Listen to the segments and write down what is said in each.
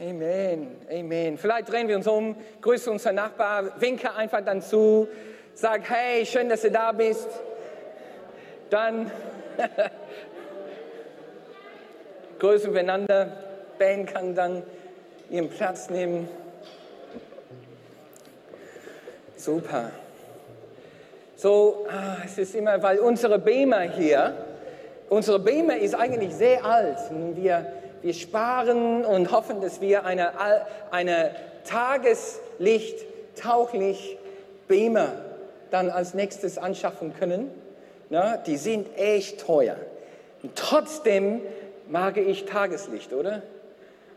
Amen, Amen. Vielleicht drehen wir uns um, grüßen unseren Nachbar, winke einfach dann zu, sag, hey, schön, dass du da bist. Dann grüßen wir einander. Ben kann dann ihren Platz nehmen. Super. So, ah, es ist immer, weil unsere Beamer hier, unsere Beamer ist eigentlich sehr alt. Wir, wir sparen und hoffen, dass wir eine, eine Tageslicht, tauchlich Beamer dann als nächstes anschaffen können. Na, die sind echt teuer. Und trotzdem mag ich Tageslicht, oder?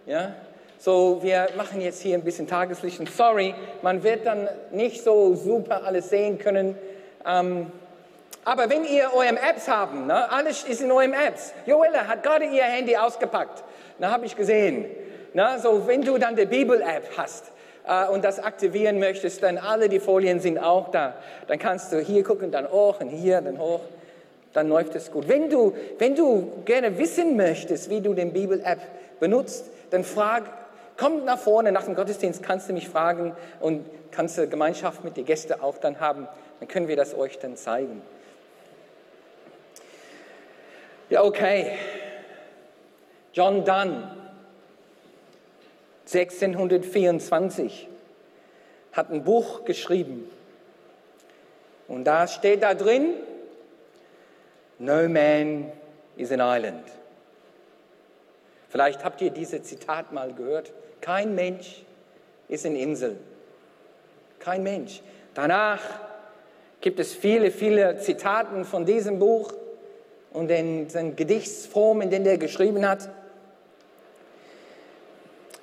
Ja? So, wir machen jetzt hier ein bisschen Tageslicht. Und sorry, man wird dann nicht so super alles sehen können. Ähm, aber wenn ihr eurem Apps habt, ne, alles ist in eurem Apps. Joella hat gerade ihr Handy ausgepackt. Da habe ich gesehen. Ne, so, wenn du dann die Bibel-App hast äh, und das aktivieren möchtest, dann alle die Folien sind auch da. Dann kannst du hier gucken, dann hoch und hier, dann hoch. Dann läuft es gut. Wenn du, wenn du gerne wissen möchtest, wie du den Bibel-App benutzt, dann frag, komm nach vorne nach dem Gottesdienst, kannst du mich fragen und kannst du Gemeinschaft mit den Gästen auch dann haben. Dann können wir das euch dann zeigen. Ja, okay. John Donne, 1624, hat ein Buch geschrieben. Und da steht da drin, No man is an island. Vielleicht habt ihr dieses Zitat mal gehört. Kein Mensch ist eine Insel. Kein Mensch. Danach gibt es viele, viele Zitaten von diesem Buch und den, den Gedichtsform, in denen er geschrieben hat.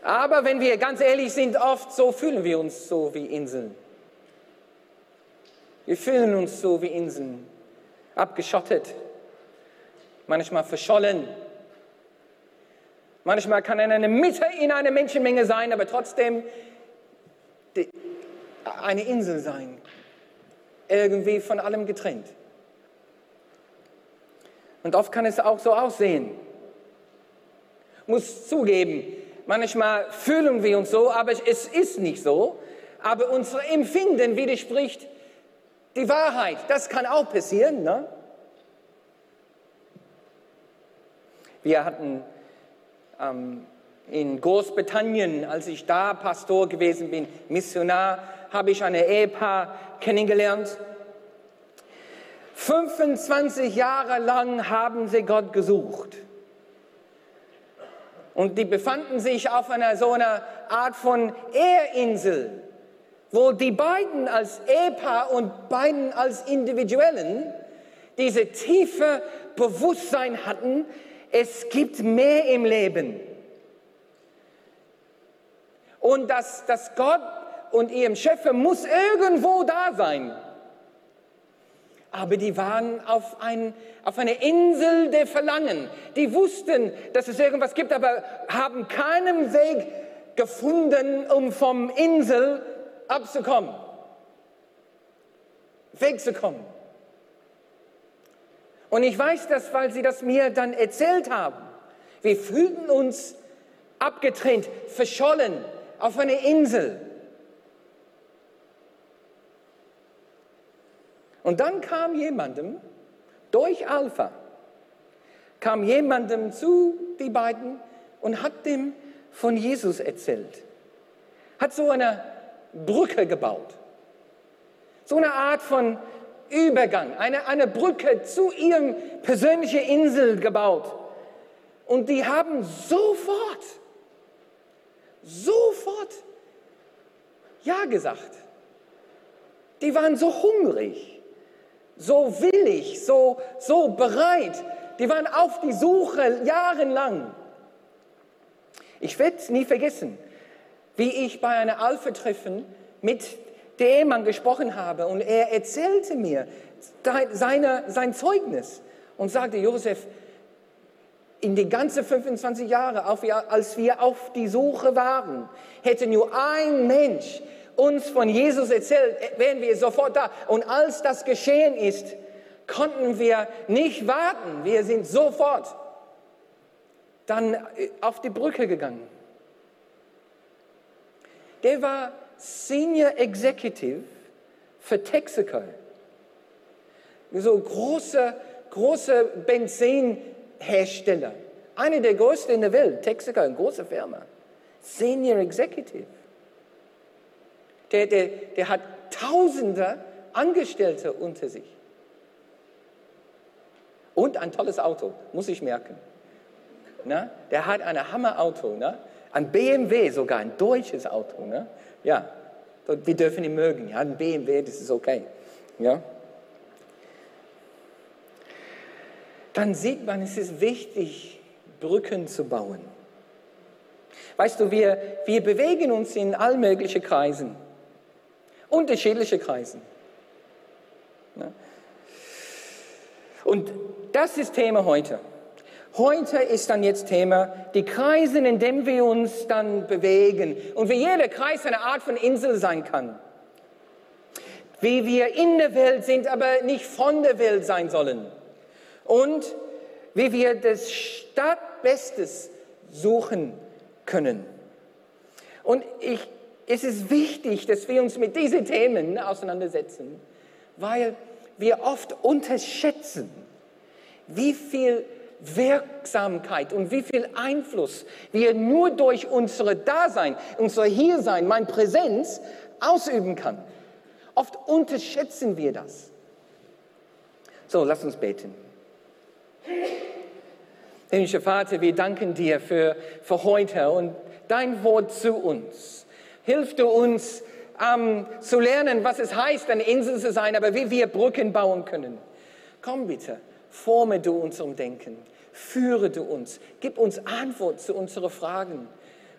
Aber wenn wir ganz ehrlich sind, oft so fühlen wir uns so wie Inseln. Wir fühlen uns so wie Inseln, abgeschottet, manchmal verschollen. Manchmal kann er eine Mitte in einer Menschenmenge sein, aber trotzdem eine Insel sein, irgendwie von allem getrennt. Und oft kann es auch so aussehen. Muss zugeben, manchmal fühlen wir uns so, aber es ist nicht so. Aber unser Empfinden widerspricht die Wahrheit. Das kann auch passieren. Ne? Wir hatten ähm, in Großbritannien, als ich da Pastor gewesen bin, Missionar, habe ich eine Ehepaar kennengelernt. 25 Jahre lang haben sie Gott gesucht. Und die befanden sich auf einer so einer Art von Ehrinsel, wo die beiden als Ehepaar und beiden als Individuellen diese tiefe Bewusstsein hatten, es gibt mehr im Leben. Und dass, dass Gott und ihrem Schöpfer muss irgendwo da sein. Aber die waren auf, ein, auf einer Insel der Verlangen. Die wussten, dass es irgendwas gibt, aber haben keinen Weg gefunden, um vom Insel abzukommen, wegzukommen. Und ich weiß das, weil sie das mir dann erzählt haben. Wir fühlten uns abgetrennt, verschollen auf einer Insel. Und dann kam jemandem durch Alpha, kam jemandem zu, die beiden, und hat dem von Jesus erzählt. Hat so eine Brücke gebaut. So eine Art von Übergang, eine, eine Brücke zu ihrem persönlichen Insel gebaut. Und die haben sofort, sofort Ja gesagt. Die waren so hungrig, so willig, so, so bereit. Die waren auf die Suche jahrelang. Ich werde nie vergessen, wie ich bei einem Alpha-Treffen mit der Ehemann gesprochen habe und er erzählte mir seine, sein Zeugnis und sagte, Josef, in die ganzen 25 Jahre, als wir auf die Suche waren, hätte nur ein Mensch uns von Jesus erzählt, wären wir sofort da. Und als das geschehen ist, konnten wir nicht warten. Wir sind sofort dann äh, auf die Brücke gegangen. der war Senior Executive für Texaco. So große, große Benzinhersteller. Eine der größten in der Welt, Texaco, eine große Firma. Senior Executive. Der, der, der hat Tausende Angestellte unter sich. Und ein tolles Auto, muss ich merken. Na, der hat ein Hammerauto, ne? ein BMW sogar, ein deutsches Auto. Ne? Ja, wir dürfen ihn mögen. Ja, ein BMW, das ist okay. Ja. Dann sieht man, es ist wichtig, Brücken zu bauen. Weißt du, wir, wir bewegen uns in all möglichen Kreisen, unterschiedliche Kreisen. Ja. Und das ist Thema heute. Heute ist dann jetzt Thema die Kreise, in denen wir uns dann bewegen und wie jeder Kreis eine Art von Insel sein kann. Wie wir in der Welt sind, aber nicht von der Welt sein sollen. Und wie wir das Stadtbestes suchen können. Und ich, es ist wichtig, dass wir uns mit diesen Themen auseinandersetzen, weil wir oft unterschätzen, wie viel Wirksamkeit und wie viel Einfluss wir nur durch unsere Dasein, unser Hiersein, mein Präsenz ausüben kann. Oft unterschätzen wir das. So, lass uns beten. Himmlischer Vater, wir danken dir für, für heute und dein Wort zu uns. Hilf du uns ähm, zu lernen, was es heißt, eine Insel zu sein, aber wie wir Brücken bauen können. Komm bitte Forme du unserem Denken, führe du uns, gib uns Antwort zu unseren Fragen.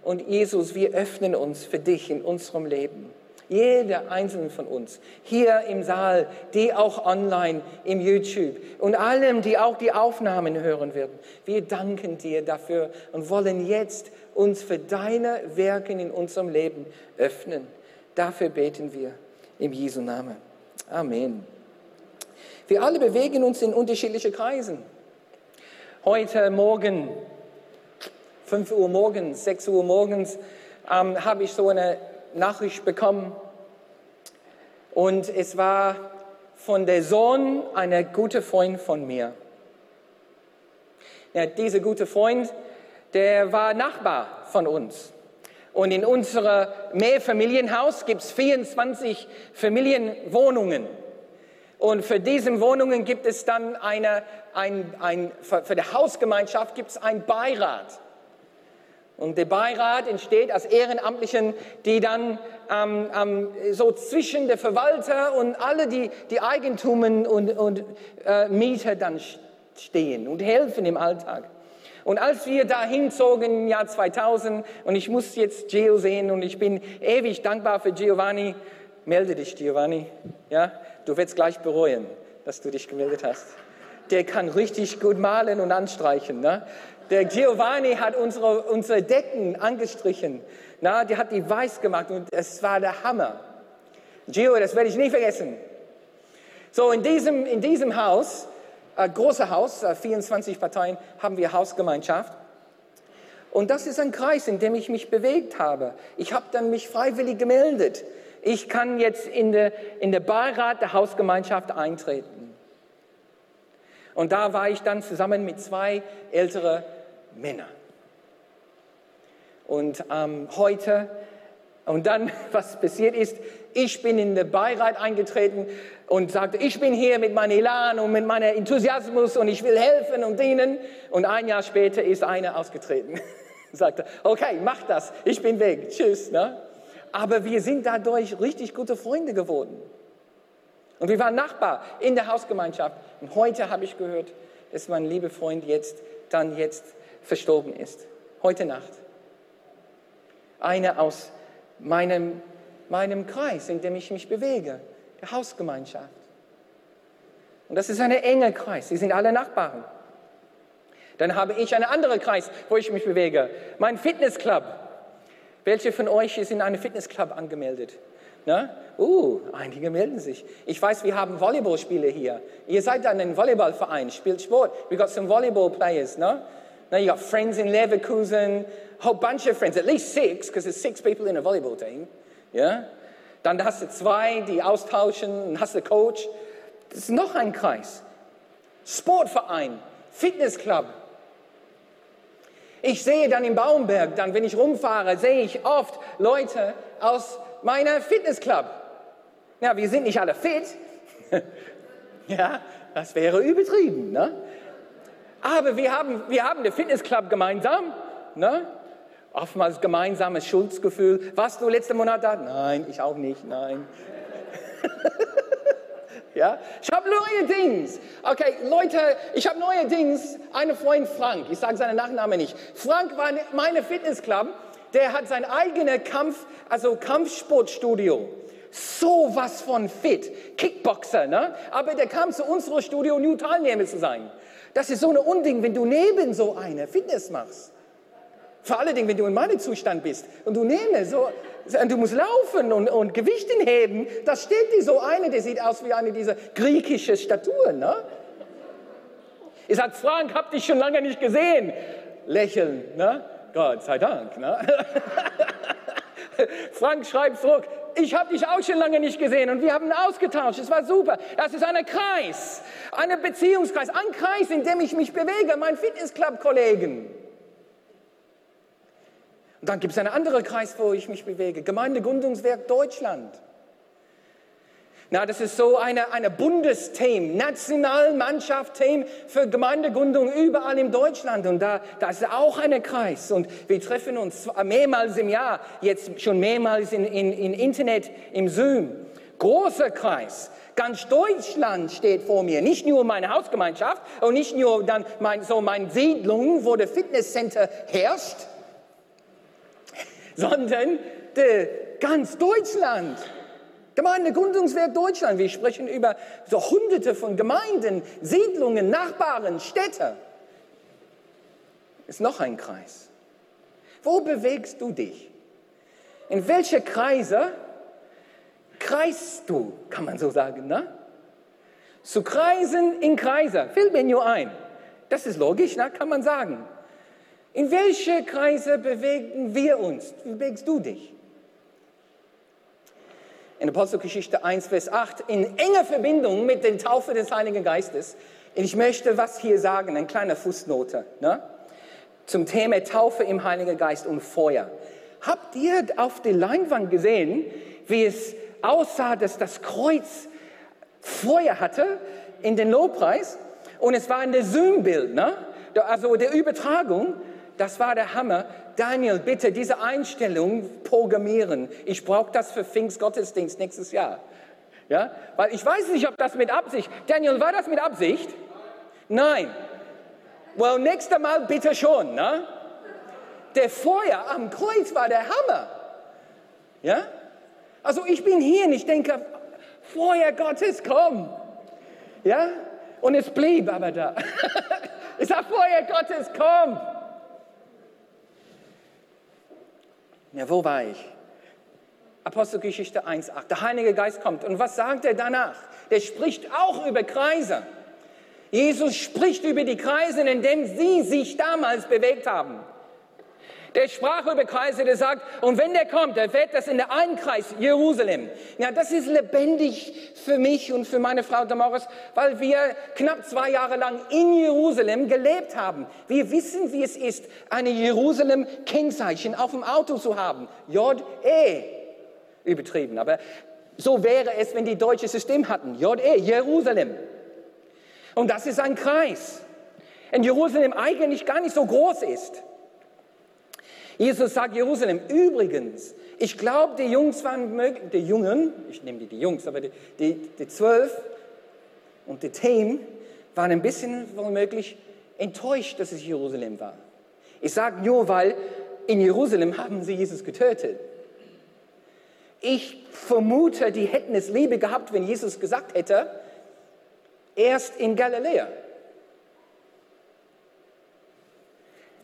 Und Jesus, wir öffnen uns für dich in unserem Leben. Jeder einzelne von uns, hier im Saal, die auch online im YouTube und allem, die auch die Aufnahmen hören werden. Wir danken dir dafür und wollen jetzt uns für deine Werke in unserem Leben öffnen. Dafür beten wir im Jesu Namen. Amen. Wir alle bewegen uns in unterschiedliche Kreisen. Heute Morgen, 5 Uhr morgens, 6 Uhr morgens, ähm, habe ich so eine Nachricht bekommen. Und es war von der Sohn einer guten Freund von mir. Ja, dieser gute Freund, der war Nachbar von uns. Und in unserem Mehrfamilienhaus gibt es 24 Familienwohnungen. Und für diese Wohnungen gibt es dann eine, ein, ein, für die Hausgemeinschaft gibt es einen Beirat. Und der Beirat entsteht aus Ehrenamtlichen, die dann ähm, ähm, so zwischen der Verwalter und alle die, die Eigentumen und, und äh, Mieter dann stehen und helfen im Alltag. Und als wir da hinzogen im Jahr 2000 und ich muss jetzt Gio sehen und ich bin ewig dankbar für Giovanni, melde dich Giovanni, ja, Du wirst gleich bereuen, dass du dich gemeldet hast. Der kann richtig gut malen und anstreichen. Ne? Der Giovanni hat unsere, unsere Decken angestrichen. Na, der hat die weiß gemacht und es war der Hammer. Gio, das werde ich nie vergessen. So, in diesem, in diesem Haus, äh, große Haus, äh, 24 Parteien, haben wir Hausgemeinschaft. Und das ist ein Kreis, in dem ich mich bewegt habe. Ich habe dann mich freiwillig gemeldet ich kann jetzt in der, in der Beirat der Hausgemeinschaft eintreten. Und da war ich dann zusammen mit zwei älteren Männern. Und ähm, heute, und dann, was passiert ist, ich bin in den Beirat eingetreten und sagte, ich bin hier mit meinem Elan und mit meinem Enthusiasmus und ich will helfen und dienen. Und ein Jahr später ist einer ausgetreten. sagte, okay, mach das, ich bin weg, tschüss. Ne? aber wir sind dadurch richtig gute Freunde geworden. Und wir waren Nachbar in der Hausgemeinschaft. Und heute habe ich gehört, dass mein lieber Freund jetzt, dann jetzt verstorben ist. Heute Nacht. Einer aus meinem, meinem Kreis, in dem ich mich bewege, der Hausgemeinschaft. Und das ist ein enger Kreis. Sie sind alle Nachbarn. Dann habe ich einen anderen Kreis, wo ich mich bewege. Mein Fitnessclub. Welche von euch ist in einem Fitnessclub angemeldet? Na? Uh, einige melden sich. Ich weiß, wir haben Volleyballspiele hier. Ihr seid dann ein Volleyballverein, spielt Sport. We got some Volleyball players. Ne? Now you got friends in Leverkusen, a whole bunch of friends, at least six, because there's six people in a volleyball team. Yeah? Dann hast du zwei, die austauschen, dann hast du Coach. Das ist noch ein Kreis. Sportverein, Fitnessclub. Ich sehe dann im Baumberg, dann wenn ich rumfahre, sehe ich oft Leute aus meiner Fitnessclub. Ja, wir sind nicht alle fit. ja, das wäre übertrieben. Ne? Aber wir haben, wir haben den Fitnessclub gemeinsam. Ne? Oftmals gemeinsames Schuldgefühl. Warst du letzten Monat da? Nein, ich auch nicht, nein. ja? Ich habe neue Dings. Okay, Leute, ich habe neue Dings. Ein Freund Frank, ich sage seinen Nachnamen nicht. Frank war meine Fitnessclub, der hat sein eigenes Kampf, also Kampfsportstudio. So was von fit. Kickboxer, ne? Aber der kam zu unserem Studio, um Teilnehmer zu sein. Das ist so ein Unding, wenn du neben so einer Fitness machst. Vor allen Dingen, wenn du in meinem Zustand bist und du nimmst so, du musst laufen und, und Gewichten heben, da steht dir so eine, der sieht aus wie eine dieser griechischen Statuen. Ne? Ich sage, Frank, hab dich schon lange nicht gesehen. Lächeln, ne? Gott sei Dank. Ne? Frank schreibt zurück, ich habe dich auch schon lange nicht gesehen und wir haben ausgetauscht, es war super. Das ist ein Kreis, ein Beziehungskreis, ein Kreis, in dem ich mich bewege, mein Fitnessclub-Kollegen. Und dann gibt es einen anderen Kreis, wo ich mich bewege, Gemeindegründungswerk Deutschland. Na, das ist so eine, eine Bundesteam, Nationalmannschaft-Team für Gemeindegründung überall in Deutschland. Und da, da ist auch ein Kreis. Und wir treffen uns mehrmals im Jahr, jetzt schon mehrmals in, in, in Internet, im Zoom. Großer Kreis. Ganz Deutschland steht vor mir. Nicht nur meine Hausgemeinschaft und nicht nur dann mein, so meine Siedlung, wo der Fitnesscenter herrscht, sondern de, ganz Deutschland. Gemeindegründungswerk Deutschland. Wir sprechen über so hunderte von Gemeinden, Siedlungen, Nachbarn, Städte. Ist noch ein Kreis. Wo bewegst du dich? In welche Kreise kreist du, kann man so sagen, ne? Zu kreisen in Kreise, fällt mir nur ein. Das ist logisch, ne? kann man sagen. In welche Kreise bewegen wir uns? Wie bewegst du dich? In Apostelgeschichte 1, Vers 8, in enger Verbindung mit der Taufe des Heiligen Geistes. Ich möchte was hier sagen, eine kleine Fußnote ne? zum Thema Taufe im Heiligen Geist und Feuer. Habt ihr auf der Leinwand gesehen, wie es aussah, dass das Kreuz Feuer hatte in den Lobpreis? Und es war in der ne? also der Übertragung das war der Hammer. Daniel, bitte diese Einstellung programmieren. Ich brauche das für Pfingstgottesdienst nächstes Jahr. Ja? Weil ich weiß nicht, ob das mit Absicht. Daniel, war das mit Absicht? Nein. Well, nächstes Mal bitte schon. Ne? Der Feuer am Kreuz war der Hammer. Ja? Also ich bin hier und ich denke, Feuer Gottes, komm. Ja? Und es blieb aber da. ich sage, Feuer Gottes, komm. Ja, wo war ich? Apostelgeschichte 1,8. Der Heilige Geist kommt. Und was sagt er danach? Der spricht auch über Kreise. Jesus spricht über die Kreise, in denen sie sich damals bewegt haben. Der sprach über Kreise, der sagt, und wenn der kommt, der wird das in der einen Kreis, Jerusalem. Ja, das ist lebendig für mich und für meine Frau Damaris, weil wir knapp zwei Jahre lang in Jerusalem gelebt haben. Wir wissen, wie es ist, eine Jerusalem-Kennzeichen auf dem Auto zu haben. J-E. Übertrieben, aber so wäre es, wenn die deutsche System hatten. J-E, Jerusalem. Und das ist ein Kreis. In Jerusalem eigentlich gar nicht so groß ist. Jesus sagt Jerusalem, übrigens, ich glaube, die Jungs waren, die Jungen, ich nehme die, die Jungs, aber die, die, die zwölf und die Team waren ein bisschen womöglich enttäuscht, dass es Jerusalem war. Ich sage nur, weil in Jerusalem haben sie Jesus getötet. Ich vermute, die hätten es lieber gehabt, wenn Jesus gesagt hätte, erst in Galiläa.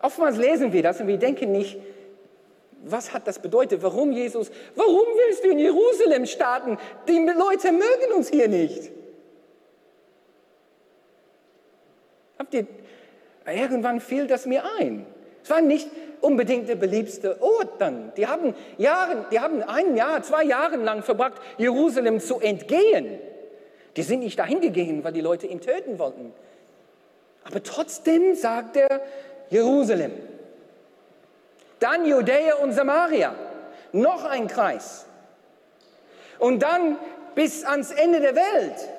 Oftmals lesen wir das und wir denken nicht, was hat das bedeutet? Warum Jesus? Warum willst du in Jerusalem starten? Die Leute mögen uns hier nicht. Habt ihr, Irgendwann fiel das mir ein. Es war nicht unbedingt der beliebste Ort dann. Die haben, Jahre, die haben ein Jahr, zwei Jahre lang verbracht, Jerusalem zu entgehen. Die sind nicht dahin gegangen, weil die Leute ihn töten wollten. Aber trotzdem sagt er Jerusalem. Dann Judäa und Samaria. Noch ein Kreis. Und dann bis ans Ende der Welt.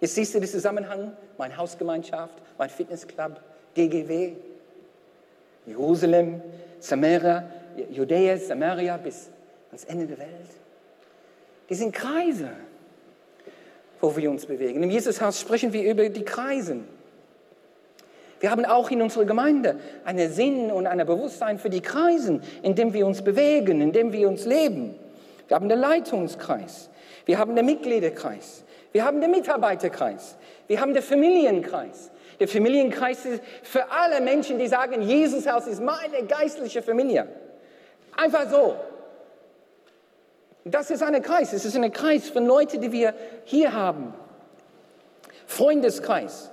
Jetzt siehst du den Zusammenhang, meine Hausgemeinschaft, mein Fitnessclub, DGW, Jerusalem, Samaria, Judäa, Samaria bis ans Ende der Welt. Die sind Kreise, wo wir uns bewegen. Im Jesushaus sprechen wir über die Kreisen. Wir haben auch in unserer Gemeinde einen Sinn und ein Bewusstsein für die Kreisen, in dem wir uns bewegen, in dem wir uns leben. Wir haben den Leitungskreis, wir haben den Mitgliederkreis, wir haben den Mitarbeiterkreis, wir haben den Familienkreis. Der Familienkreis ist für alle Menschen, die sagen, Jesushaus ist meine geistliche Familie. Einfach so. Das ist ein Kreis. Es ist ein Kreis von Leuten, die wir hier haben. Freundeskreis,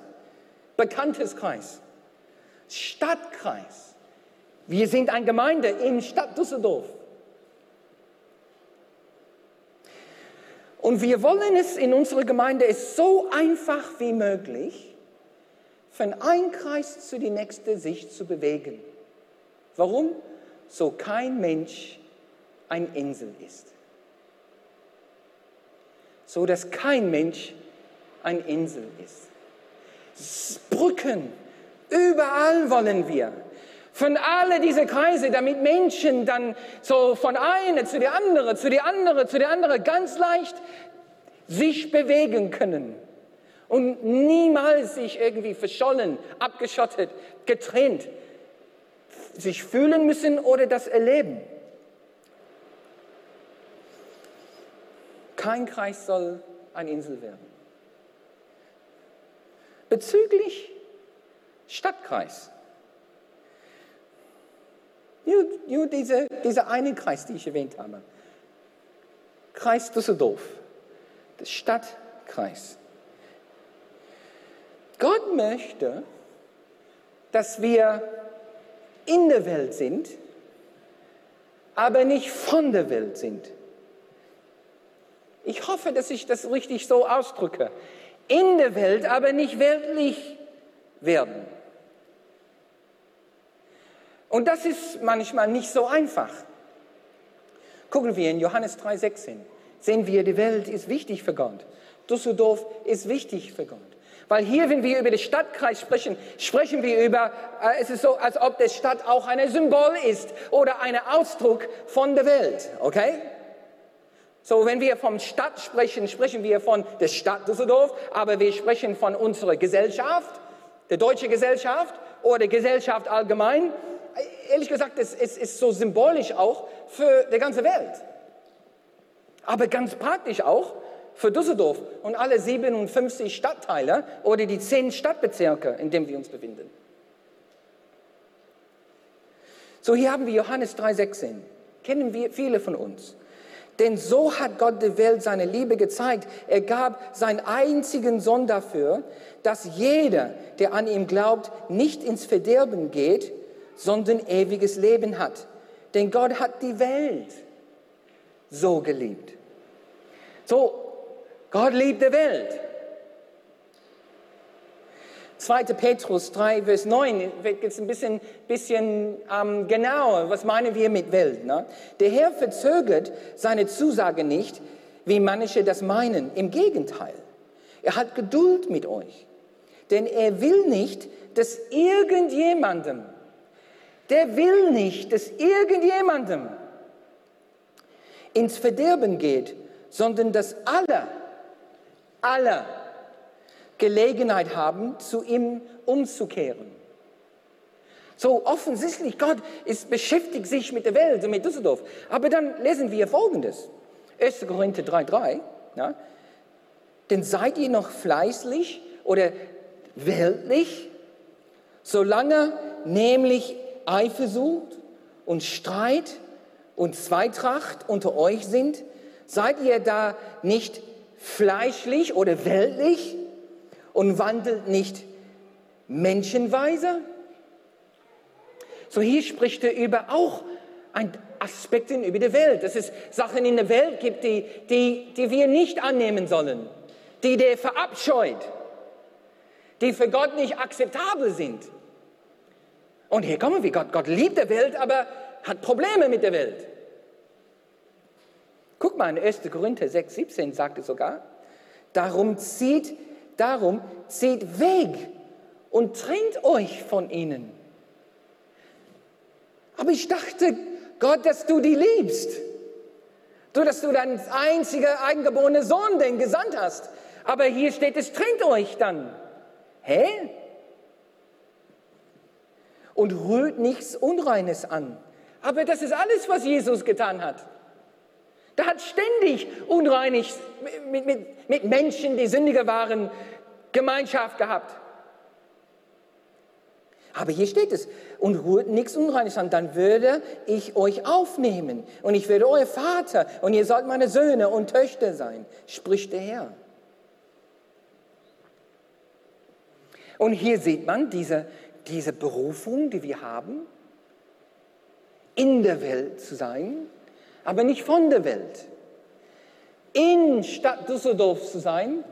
Bekannteskreis, Stadtkreis. Wir sind eine Gemeinde in Stadt Düsseldorf. Und wir wollen es in unserer Gemeinde ist so einfach wie möglich, von einem Kreis zu die nächste sich zu bewegen. Warum? So kein Mensch ein Insel ist. So dass kein Mensch ein Insel ist. Brücken, überall wollen wir. Von alle diese Kreise, damit Menschen dann so von einer zu der anderen, zu der anderen, zu der anderen ganz leicht sich bewegen können und niemals sich irgendwie verschollen, abgeschottet, getrennt, sich fühlen müssen oder das erleben. Kein Kreis soll eine Insel werden. Bezüglich Stadtkreis. Nur, nur diese, dieser eine Kreis, den ich erwähnt habe. Kreis Düsseldorf, der Stadtkreis. Gott möchte, dass wir in der Welt sind, aber nicht von der Welt sind. Ich hoffe, dass ich das richtig so ausdrücke. In der Welt, aber nicht weltlich werden. Und das ist manchmal nicht so einfach. Gucken wir in Johannes 3,16. Sehen wir, die Welt ist wichtig für Gott. Düsseldorf ist wichtig für Gott. Weil hier, wenn wir über den Stadtkreis sprechen, sprechen wir über, äh, es ist so, als ob die Stadt auch ein Symbol ist oder ein Ausdruck von der Welt, okay? So, wenn wir vom Stadt sprechen, sprechen wir von der Stadt Düsseldorf, aber wir sprechen von unserer Gesellschaft, der deutschen Gesellschaft oder der Gesellschaft allgemein. Ehrlich gesagt, es, es ist so symbolisch auch für die ganze Welt. Aber ganz praktisch auch für Düsseldorf und alle 57 Stadtteile oder die 10 Stadtbezirke, in denen wir uns befinden. So, hier haben wir Johannes 3,16. Kennen wir viele von uns. Denn so hat Gott der Welt seine Liebe gezeigt. Er gab seinen einzigen Sohn dafür, dass jeder, der an ihm glaubt, nicht ins Verderben geht, sondern ewiges Leben hat. Denn Gott hat die Welt so geliebt. So, Gott liebt die Welt. 2. Petrus 3, Vers 9 wird jetzt ein bisschen, bisschen ähm, genauer. Was meinen wir mit Welt? Ne? Der Herr verzögert seine Zusage nicht, wie manche das meinen. Im Gegenteil. Er hat Geduld mit euch. Denn er will nicht, dass irgendjemandem, der will nicht, dass irgendjemandem ins Verderben geht, sondern dass alle alle Gelegenheit haben, zu ihm umzukehren. So offensichtlich, Gott ist, beschäftigt sich mit der Welt und mit Düsseldorf. Aber dann lesen wir Folgendes. 1. Korinther 3,3. Ja, denn seid ihr noch fleißlich oder weltlich, solange nämlich Eifersucht und Streit und Zweitracht unter euch sind, seid ihr da nicht fleischlich oder weltlich und wandelt nicht menschenweise? So hier spricht er über auch ein Aspekte über die Welt, dass es Sachen in der Welt gibt, die, die, die wir nicht annehmen sollen, die der verabscheut, die für Gott nicht akzeptabel sind. Und hier kommen wir, Gott, Gott liebt die Welt, aber hat Probleme mit der Welt. Guck mal, in 1. Korinther 6, 17 sagt es sogar, darum zieht, darum zieht weg und trennt euch von ihnen. Aber ich dachte, Gott, dass du die liebst. Du, dass du deinen einzigen eingeborenen Sohn den gesandt hast. Aber hier steht es, trennt euch dann. Hä? Und rührt nichts Unreines an. Aber das ist alles, was Jesus getan hat. Der hat ständig unreinig mit, mit, mit Menschen, die sündiger waren, Gemeinschaft gehabt. Aber hier steht es, und rührt nichts Unreines an, dann würde ich euch aufnehmen und ich werde euer Vater und ihr sollt meine Söhne und Töchter sein, spricht der Herr. Und hier sieht man diese, diese Berufung, die wir haben, in der Welt zu sein, aber nicht von der Welt. In Stadt Düsseldorf zu sein,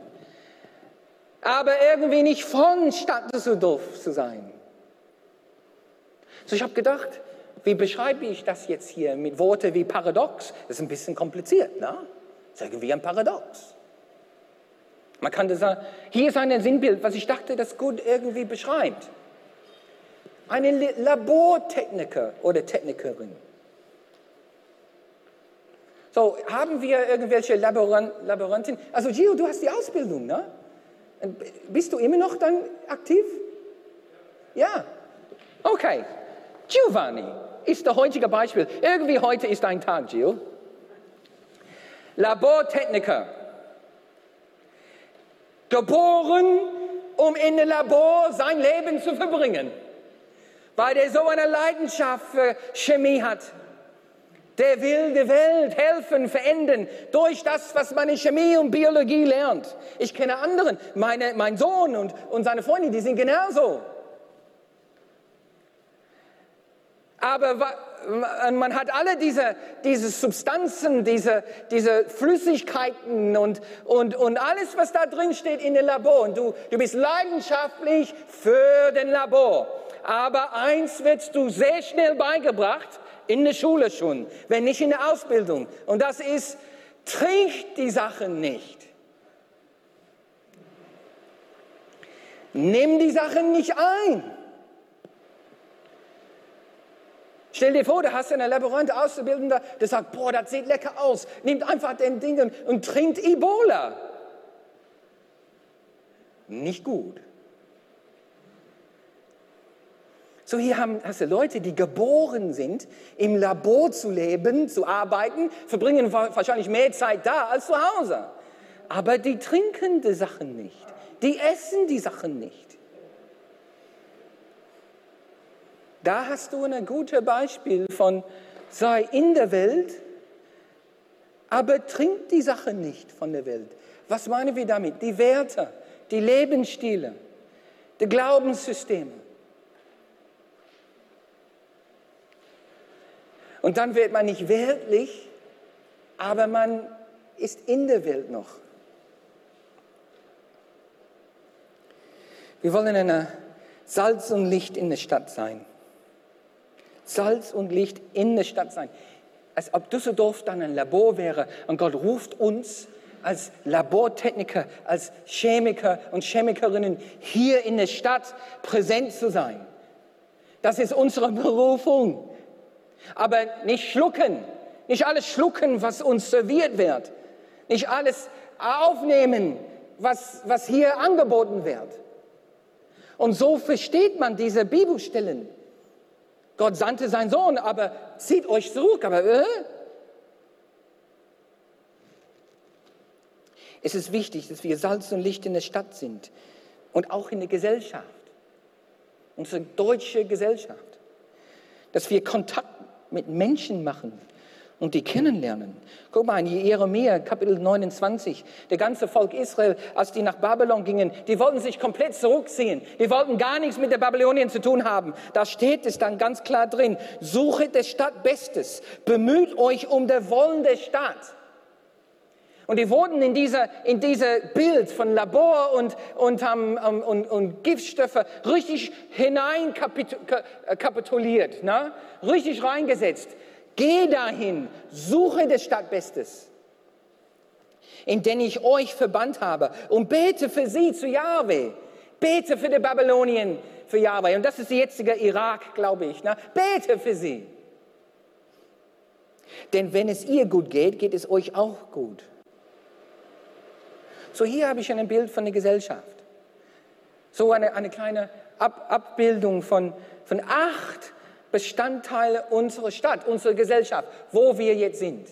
aber irgendwie nicht von Stadt Düsseldorf zu sein. So, ich habe gedacht, wie beschreibe ich das jetzt hier mit Worten wie Paradox? Das ist ein bisschen kompliziert, ne? Das ist irgendwie ein Paradox. Man kann das sagen, hier ist ein Sinnbild, was ich dachte, das gut irgendwie beschreibt. Eine Labortechniker oder Technikerin. So, haben wir irgendwelche Laboranten? Also Gio, du hast die Ausbildung, ne? Bist du immer noch dann aktiv? Ja. Okay. Giovanni ist der heutige Beispiel. Irgendwie heute ist ein Tag, Gio. Labortechniker. Geboren, um in dem Labor sein Leben zu verbringen. Weil er so eine Leidenschaft für Chemie hat. Der will die Welt helfen, verändern durch das, was man in Chemie und Biologie lernt. Ich kenne anderen, meine, mein Sohn und, und seine Freunde, die sind genauso. aber man hat alle diese, diese Substanzen, diese, diese Flüssigkeiten und, und, und alles, was da drin steht in dem Labor. Und du, du bist leidenschaftlich für den Labor. Aber eins wirst du sehr schnell beigebracht, in der Schule schon, wenn nicht in der Ausbildung. Und das ist, trink die Sachen nicht. Nimm die Sachen nicht ein. Stell dir vor, du hast einen Laborant Auszubildender, der sagt, boah, das sieht lecker aus. Nimmt einfach den Ding und, und trinkt Ebola. Nicht gut. So hier haben, hast du Leute, die geboren sind, im Labor zu leben, zu arbeiten, verbringen wahrscheinlich mehr Zeit da als zu Hause. Aber die trinken die Sachen nicht. Die essen die Sachen nicht. Da hast du ein gutes Beispiel von, sei in der Welt, aber trink die Sache nicht von der Welt. Was meinen wir damit? Die Werte, die Lebensstile, die Glaubenssysteme. Und dann wird man nicht weltlich, aber man ist in der Welt noch. Wir wollen eine Salz und Licht in der Stadt sein. Salz und Licht in der Stadt sein. Als ob Düsseldorf dann ein Labor wäre und Gott ruft uns als Labortechniker, als Chemiker und Chemikerinnen hier in der Stadt präsent zu sein. Das ist unsere Berufung. Aber nicht schlucken, nicht alles schlucken, was uns serviert wird, nicht alles aufnehmen, was, was hier angeboten wird. Und so versteht man diese Bibelstellen. Gott sandte seinen Sohn, aber zieht euch zurück. Aber äh? es ist wichtig, dass wir Salz und Licht in der Stadt sind und auch in der Gesellschaft, unsere deutsche Gesellschaft, dass wir Kontakt mit Menschen machen und die kennenlernen. Guck mal in Jeremia, Kapitel 29, der ganze Volk Israel, als die nach Babylon gingen, die wollten sich komplett zurückziehen. Die wollten gar nichts mit der Babylonien zu tun haben. Da steht es dann ganz klar drin, suchet der Stadt Bestes, bemüht euch um der Wollen der Stadt. Und die wurden in dieser, in dieser Bild von Labor und, und, um, um, und, und Giftstoffe richtig hineinkapituliert, ne? richtig reingesetzt. Geh dahin, suche des Stadtbestes, in den ich euch verbannt habe, und bete für sie zu Jahwe. Bete für die Babylonien, für Jahwe. Und das ist der jetzige Irak, glaube ich. Ne? Bete für sie. Denn wenn es ihr gut geht, geht es euch auch gut. So hier habe ich ein Bild von der Gesellschaft. So eine, eine kleine Ab Abbildung von, von acht Bestandteil unserer Stadt, unserer Gesellschaft, wo wir jetzt sind.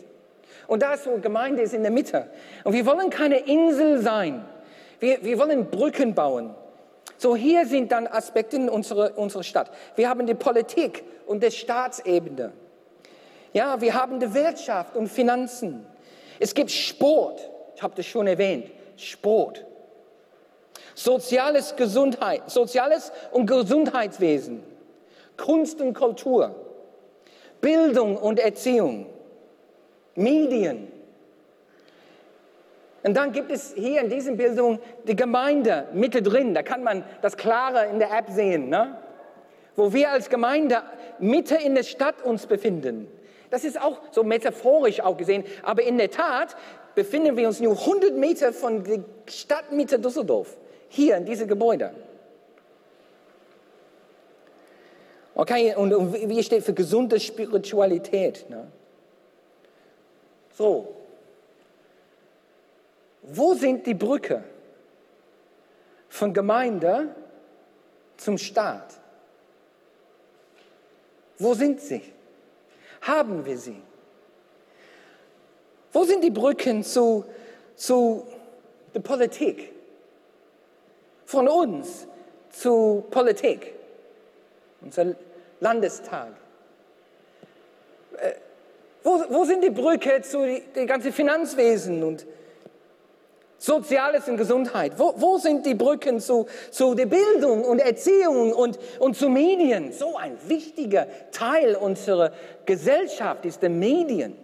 Und da ist so Gemeinde ist in der Mitte. Und wir wollen keine Insel sein. Wir, wir wollen Brücken bauen. So hier sind dann Aspekte in unserer, unserer Stadt. Wir haben die Politik und die Staatsebene. Ja, wir haben die Wirtschaft und Finanzen. Es gibt Sport. Ich habe das schon erwähnt. Sport. Soziales Gesundheit, Soziales und Gesundheitswesen. Kunst und Kultur, Bildung und Erziehung, Medien. Und dann gibt es hier in dieser Bildung die Gemeinde mittendrin. Da kann man das klarer in der App sehen, ne? wo wir als Gemeinde Mitte in der Stadt uns befinden. Das ist auch so metaphorisch auch gesehen, aber in der Tat befinden wir uns nur 100 Meter von der Stadtmitte Düsseldorf, hier in diesem Gebäude. Okay, und, und wie steht für gesunde Spiritualität? Ne? So, wo sind die Brücke von Gemeinde zum Staat? Wo sind sie? Haben wir sie? Wo sind die Brücken zu, zu der Politik? Von uns zu Politik unser Landestag. Äh, wo, wo sind die Brücke zu dem ganzen Finanzwesen und Soziales und Gesundheit? Wo, wo sind die Brücken zu, zu der Bildung und Erziehung und, und zu Medien? So ein wichtiger Teil unserer Gesellschaft ist der Medien.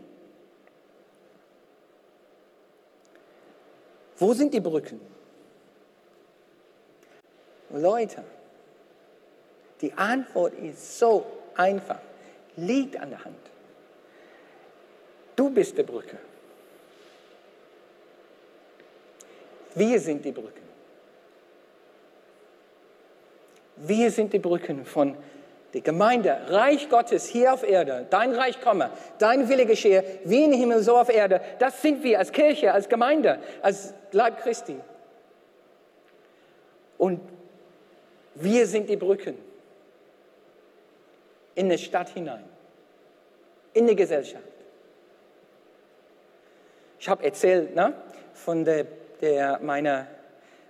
Wo sind die Brücken? Leute, die Antwort ist so einfach, liegt an der Hand. Du bist die Brücke. Wir sind die Brücken. Wir sind die Brücken von der Gemeinde, Reich Gottes hier auf Erde. Dein Reich komme, dein Wille geschehe, wie im Himmel, so auf Erde. Das sind wir als Kirche, als Gemeinde, als Leib Christi. Und wir sind die Brücken in die Stadt hinein, in die Gesellschaft. Ich habe erzählt ne, von der, der meiner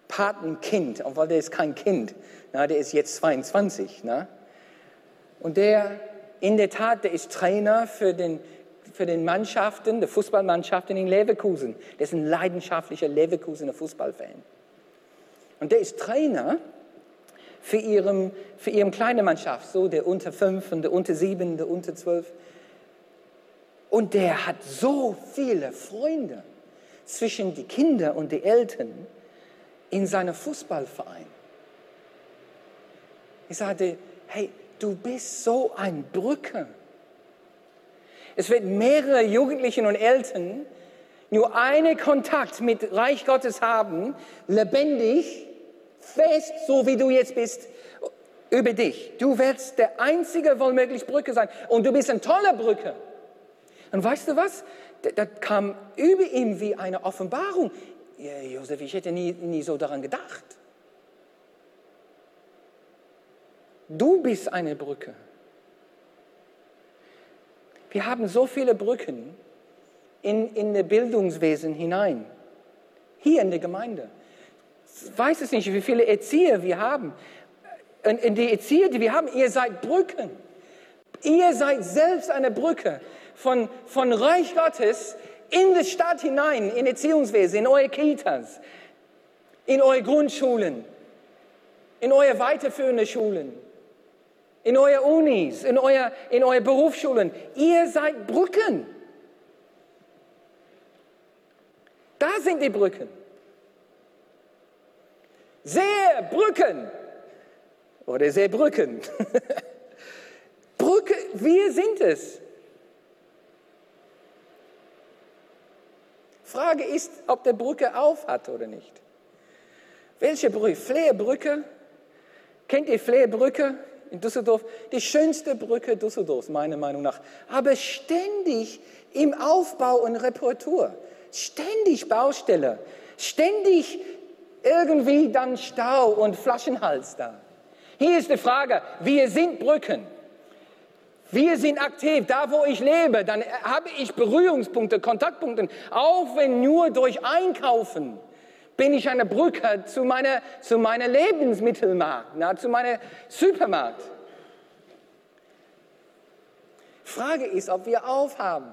Patenkind, obwohl der ist kein Kind, na, der ist jetzt 22. Ne? Und der, in der Tat, der ist Trainer für den, für den Mannschaften, der Fußballmannschaften in Leverkusen. Der ist ein leidenschaftlicher Leverkusener Fußballfan. Und der ist Trainer für, ihrem, für ihrem kleine Mannschaft, so der unter fünf und der unter sieben, der unter zwölf. Und der hat so viele Freunde zwischen die Kinder und die Eltern in seinem Fußballverein. Ich sagte, hey, du bist so ein Brücke. Es wird mehrere Jugendlichen und Eltern nur einen Kontakt mit Reich Gottes haben, lebendig, fest, so wie du jetzt bist, über dich. Du wirst der einzige wohlmöglich Brücke sein. Und du bist eine tolle Brücke. Und weißt du was? Da kam über ihm wie eine Offenbarung. Josef, ich hätte nie, nie so daran gedacht. Du bist eine Brücke. Wir haben so viele Brücken in, in das Bildungswesen hinein, hier in der Gemeinde weiß es nicht, wie viele Erzieher wir haben. Und die Erzieher, die wir haben, ihr seid Brücken. Ihr seid selbst eine Brücke von, von Reich Gottes in die Stadt hinein, in Erziehungswesen, in eure Kitas, in eure Grundschulen, in eure weiterführenden Schulen, in eure Unis, in eure, in eure Berufsschulen. Ihr seid Brücken. Da sind die Brücken. Seebrücken oder Seebrücken. Brücke, wir sind es. Frage ist, ob der Brücke auf hat oder nicht. Welche Brücke? Fleerbrücke? Kennt ihr Fleerbrücke in Düsseldorf? Die schönste Brücke Düsseldorfs, meiner Meinung nach. Aber ständig im Aufbau und Reparatur. Ständig Baustelle. Ständig irgendwie dann Stau und Flaschenhals da. Hier ist die Frage, wir sind Brücken. Wir sind aktiv, da wo ich lebe, dann habe ich Berührungspunkte, Kontaktpunkte, auch wenn nur durch Einkaufen bin ich eine Brücke zu meiner, zu meiner Lebensmittelmarkt, na, zu meiner Supermarkt. Frage ist, ob wir aufhaben.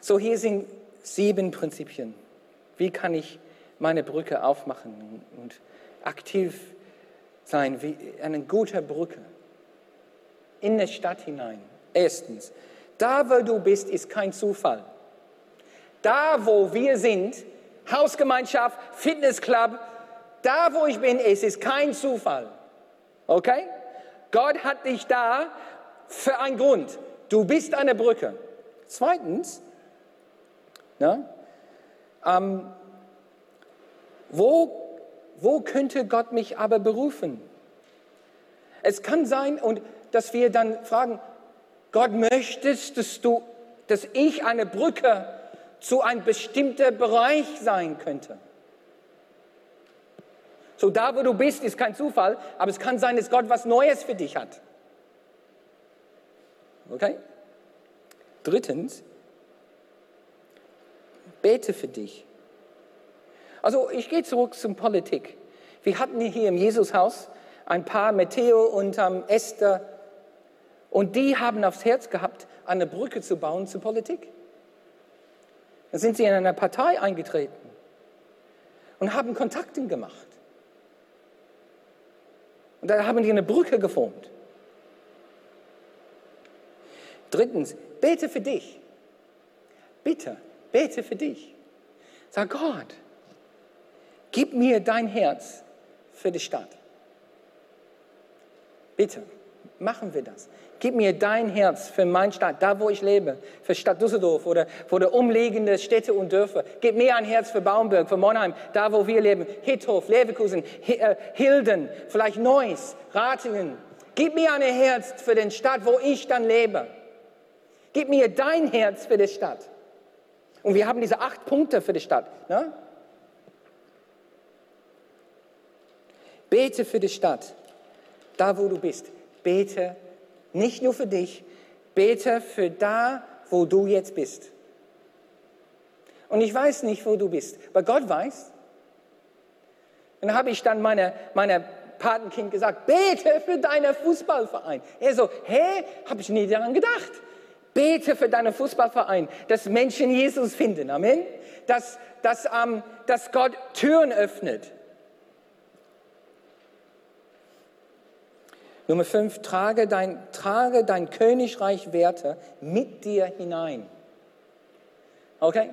So, hier sind sieben Prinzipien. Wie kann ich meine Brücke aufmachen und aktiv sein wie eine gute Brücke in die Stadt hinein. Erstens, da wo du bist, ist kein Zufall. Da wo wir sind, Hausgemeinschaft, Fitnessclub, da wo ich bin, es ist kein Zufall. Okay? Gott hat dich da für einen Grund. Du bist eine Brücke. Zweitens, ne, ähm, wo wo könnte Gott mich aber berufen? Es kann sein, und dass wir dann fragen, Gott, möchtest dass du, dass ich eine Brücke zu einem bestimmten Bereich sein könnte? So da, wo du bist, ist kein Zufall, aber es kann sein, dass Gott was Neues für dich hat. Okay? Drittens, bete für dich. Also ich gehe zurück zum Politik. Wir hatten hier im Jesushaus ein paar, Matteo und ähm, Esther, und die haben aufs Herz gehabt, eine Brücke zu bauen zur Politik. Dann sind sie in eine Partei eingetreten und haben Kontakte gemacht. Und da haben die eine Brücke geformt. Drittens, bete für dich. Bitte, bete für dich. Sag Gott, Gib mir dein Herz für die Stadt. Bitte, machen wir das. Gib mir dein Herz für meine Stadt, da wo ich lebe, für Stadt Düsseldorf oder für die umliegenden Städte und Dörfer. Gib mir ein Herz für Baumberg, für Monheim, da wo wir leben, Hithof, Leverkusen, äh, Hilden, vielleicht Neuss, Ratingen. Gib mir ein Herz für den Stadt, wo ich dann lebe. Gib mir dein Herz für die Stadt. Und wir haben diese acht Punkte für die Stadt. Ne? Bete für die Stadt, da wo du bist. Bete nicht nur für dich, bete für da, wo du jetzt bist. Und ich weiß nicht, wo du bist, aber Gott weiß. Und dann habe ich dann meiner meine Patenkind gesagt, bete für deinen Fußballverein. Er so, hä, habe ich nie daran gedacht. Bete für deinen Fußballverein, dass Menschen Jesus finden. Amen. Dass, dass, ähm, dass Gott Türen öffnet. Nummer fünf, trage dein, trage dein Königreich Werte mit dir hinein. Okay?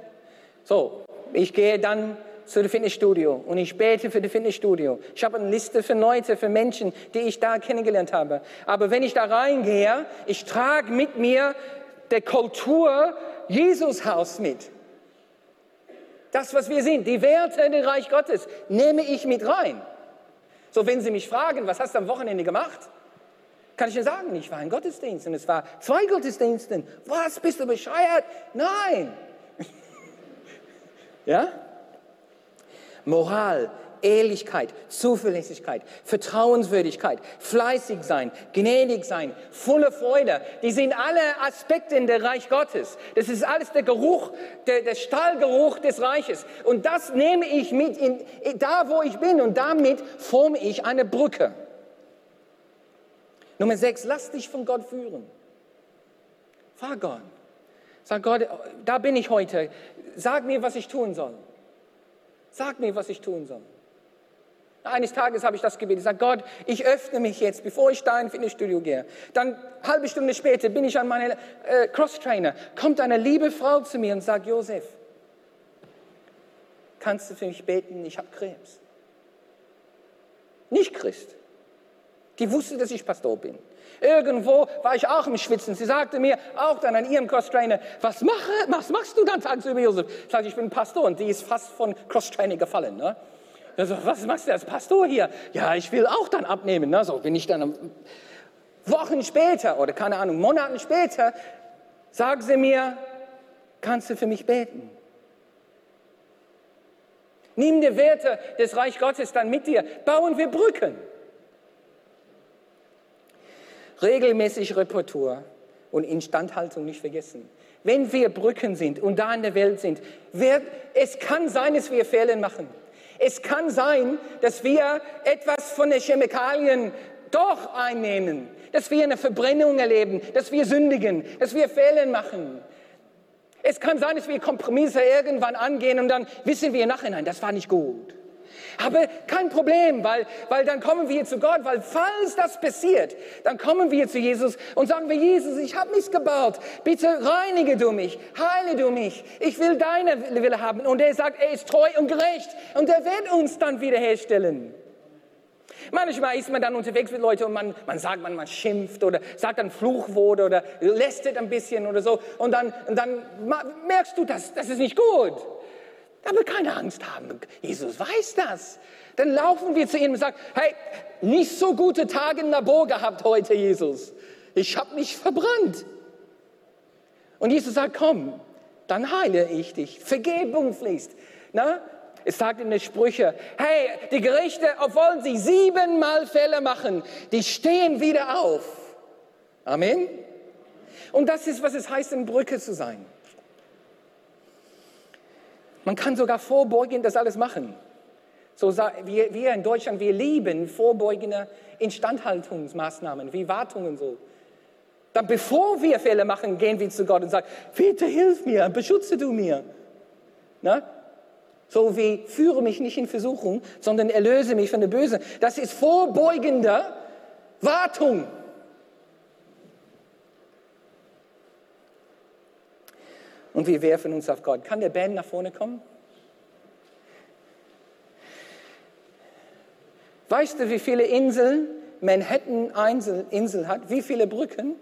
So, ich gehe dann zu dem Fitnessstudio und ich bete für das Fitnessstudio. Ich habe eine Liste für Leute, für Menschen, die ich da kennengelernt habe. Aber wenn ich da reingehe, ich trage mit mir der Kultur Jesushaus mit. Das, was wir sind, die Werte dem Reich Gottes, nehme ich mit rein. So, wenn Sie mich fragen, was hast du am Wochenende gemacht? Kann ich dir sagen, ich war in Gottesdienst und es war zwei Gottesdiensten. Was, bist du bescheuert? Nein. ja? Moral, Ehrlichkeit, Zuverlässigkeit, Vertrauenswürdigkeit, fleißig sein, gnädig sein, volle Freude. Die sind alle Aspekte in der Reich Gottes. Das ist alles der Geruch, der, der Stallgeruch des Reiches. Und das nehme ich mit in, da, wo ich bin und damit forme ich eine Brücke. Nummer sechs, lass dich von Gott führen. Frag Gott. Sag Gott, da bin ich heute. Sag mir, was ich tun soll. Sag mir, was ich tun soll. Eines Tages habe ich das gebetet. Ich sage, Gott, ich öffne mich jetzt, bevor ich da ins Fitnessstudio gehe. Dann, halbe Stunde später, bin ich an meinem äh, Cross-Trainer. Kommt eine liebe Frau zu mir und sagt, Josef, kannst du für mich beten? Ich habe Krebs. Nicht Christ. Die wusste, dass ich Pastor bin. Irgendwo war ich auch im Schwitzen. Sie sagte mir auch dann an ihrem Cross-Trainer, was, mache, was machst du dann tagsüber, Josef? Ich sage, ich bin Pastor und die ist fast von Cross-Trainer gefallen. Ne? Also, was machst du als Pastor hier? Ja, ich will auch dann abnehmen. Ne? So bin ich dann Wochen später oder keine Ahnung, Monaten später, sagt sie mir, kannst du für mich beten? Nimm die Werte des Reich Gottes dann mit dir. Bauen wir Brücken regelmäßig Reparatur und Instandhaltung nicht vergessen. Wenn wir Brücken sind und da in der Welt sind, wird, es kann sein, dass wir Fehler machen. Es kann sein, dass wir etwas von den Chemikalien doch einnehmen, dass wir eine Verbrennung erleben, dass wir sündigen, dass wir Fehler machen. Es kann sein, dass wir Kompromisse irgendwann angehen und dann wissen wir nachhinein, das war nicht gut. Aber kein Problem, weil, weil dann kommen wir zu Gott, weil falls das passiert, dann kommen wir zu Jesus und sagen wir, Jesus, ich habe nichts gebaut. Bitte reinige du mich, heile du mich. Ich will deine Wille haben. Und er sagt, er ist treu und gerecht und er wird uns dann wiederherstellen. Manchmal ist man dann unterwegs mit Leuten und man, man sagt, man, man schimpft oder sagt ein Fluchwort oder lästet ein bisschen oder so. Und dann, und dann merkst du, das, das ist nicht gut. Aber keine Angst haben. Jesus weiß das. Dann laufen wir zu ihm und sagen, hey, nicht so gute Tage in Labor gehabt heute, Jesus. Ich habe mich verbrannt. Und Jesus sagt, komm, dann heile ich dich. Vergebung fließt. Na? Es sagt in den Sprüchen, hey, die Gerichte, obwohl sie siebenmal Fälle machen, die stehen wieder auf. Amen. Und das ist, was es heißt, in Brücke zu sein. Man kann sogar vorbeugend das alles machen. So, wir, wir in Deutschland, wir lieben vorbeugende Instandhaltungsmaßnahmen, wie Wartungen so. Dann bevor wir Fehler machen, gehen wir zu Gott und sagen, bitte hilf mir, beschütze du mir. Na? So wie führe mich nicht in Versuchung, sondern erlöse mich von der Bösen. Das ist vorbeugende Wartung. Und wir werfen uns auf Gott. Kann der Band nach vorne kommen? Weißt du, wie viele Inseln Manhattan Insel hat? Wie viele Brücken?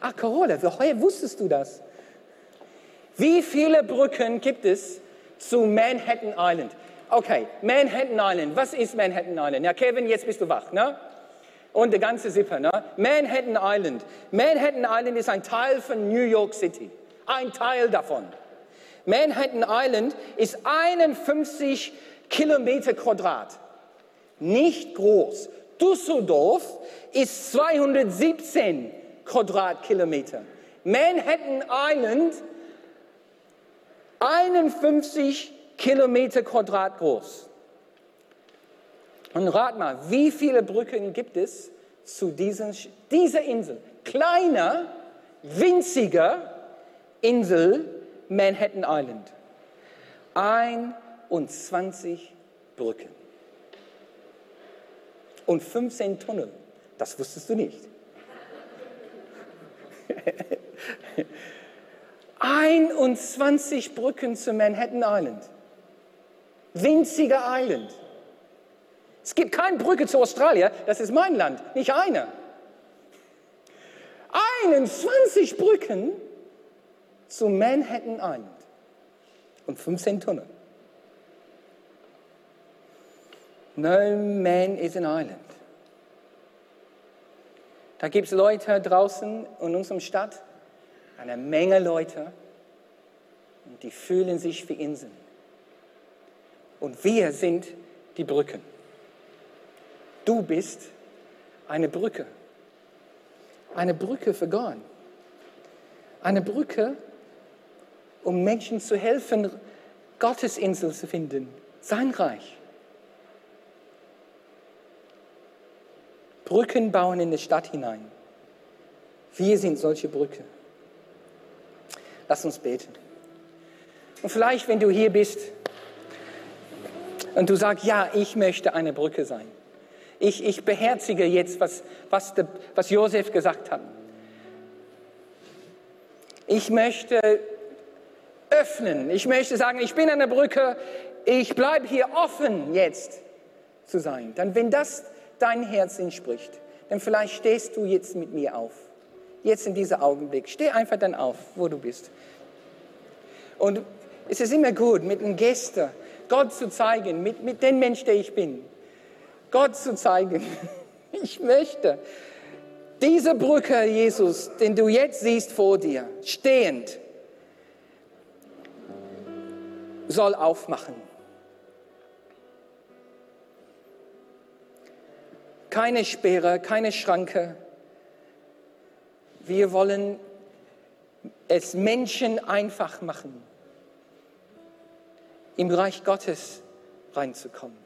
Ach, Carola, woher wusstest du das? Wie viele Brücken gibt es zu Manhattan Island? Okay, Manhattan Island. Was ist Manhattan Island? Ja, Kevin, jetzt bist du wach, ne? Und die ganze Sippe. Ne? Manhattan Island. Manhattan Island ist ein Teil von New York City. Ein Teil davon. Manhattan Island ist 51 Kilometer Quadrat. Nicht groß. Düsseldorf ist 217 Quadratkilometer. Manhattan Island 51 Kilometer Quadrat groß. Und rat mal, wie viele Brücken gibt es zu diesen, dieser Insel? Kleiner, winziger Insel Manhattan Island. 21 Brücken. Und 15 Tunnel. Das wusstest du nicht. 21 Brücken zu Manhattan Island. Winziger Island. Es gibt keine Brücke zu Australien, das ist mein Land, nicht eine. 21 Brücken zu Manhattan Island und 15 Tunnel. No man is an island. Da gibt es Leute draußen in unserer Stadt, eine Menge Leute, und die fühlen sich wie Inseln. Und wir sind die Brücken. Du bist eine Brücke. Eine Brücke für Gott. Eine Brücke, um Menschen zu helfen, Gottes Insel zu finden, sein Reich. Brücken bauen in die Stadt hinein. Wir sind solche Brücke. Lass uns beten. Und vielleicht, wenn du hier bist und du sagst, ja, ich möchte eine Brücke sein. Ich, ich beherzige jetzt, was, was, de, was Josef gesagt hat. Ich möchte öffnen. Ich möchte sagen, ich bin eine Brücke. Ich bleibe hier offen jetzt zu sein. Dann, wenn das dein Herz entspricht, dann vielleicht stehst du jetzt mit mir auf. Jetzt in diesem Augenblick. Steh einfach dann auf, wo du bist. Und es ist immer gut, mit einem Gäste Gott zu zeigen, mit, mit dem Mensch, der ich bin. Gott zu zeigen, ich möchte diese Brücke, Jesus, den du jetzt siehst vor dir, stehend, soll aufmachen. Keine Sperre, keine Schranke. Wir wollen es Menschen einfach machen, im Reich Gottes reinzukommen.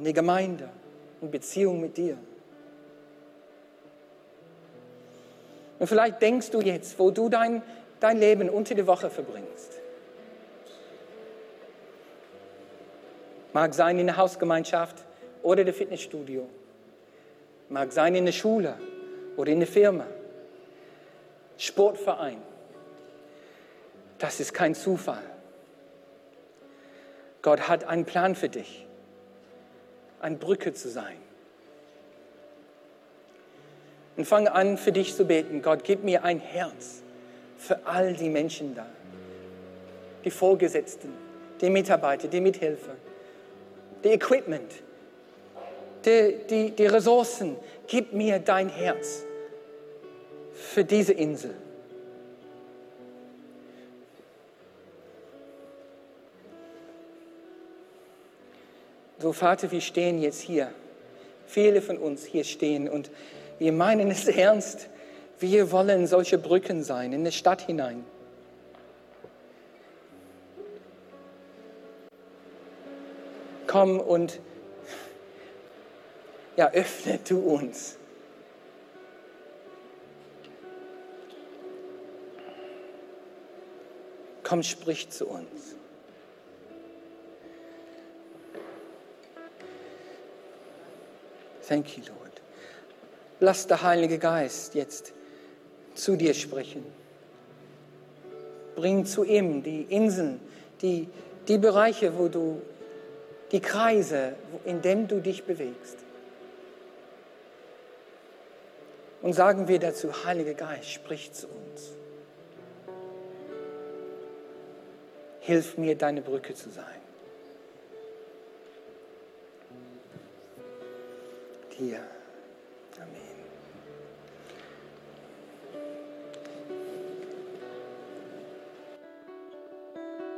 In die Gemeinde, in Beziehung mit dir. Und vielleicht denkst du jetzt, wo du dein, dein Leben unter die Woche verbringst. Mag sein in der Hausgemeinschaft oder der Fitnessstudio. Mag sein in der Schule oder in der Firma. Sportverein. Das ist kein Zufall. Gott hat einen Plan für dich, eine Brücke zu sein. Und fange an, für dich zu beten. Gott, gib mir ein Herz für all die Menschen da. Die Vorgesetzten, die Mitarbeiter, die Mithelfer, die Equipment, die, die, die Ressourcen. Gib mir dein Herz für diese Insel. So, Vater, wir stehen jetzt hier. Viele von uns hier stehen und wir meinen es ernst. Wir wollen solche Brücken sein in die Stadt hinein. Komm und ja, öffne du uns. Komm, sprich zu uns. Thank you, Lord. Lass der Heilige Geist jetzt zu dir sprechen. Bring zu ihm die Inseln, die, die Bereiche, wo du, die Kreise, in denen du dich bewegst. Und sagen wir dazu, Heiliger Geist, sprich zu uns. Hilf mir, deine Brücke zu sein. Hier. Amen.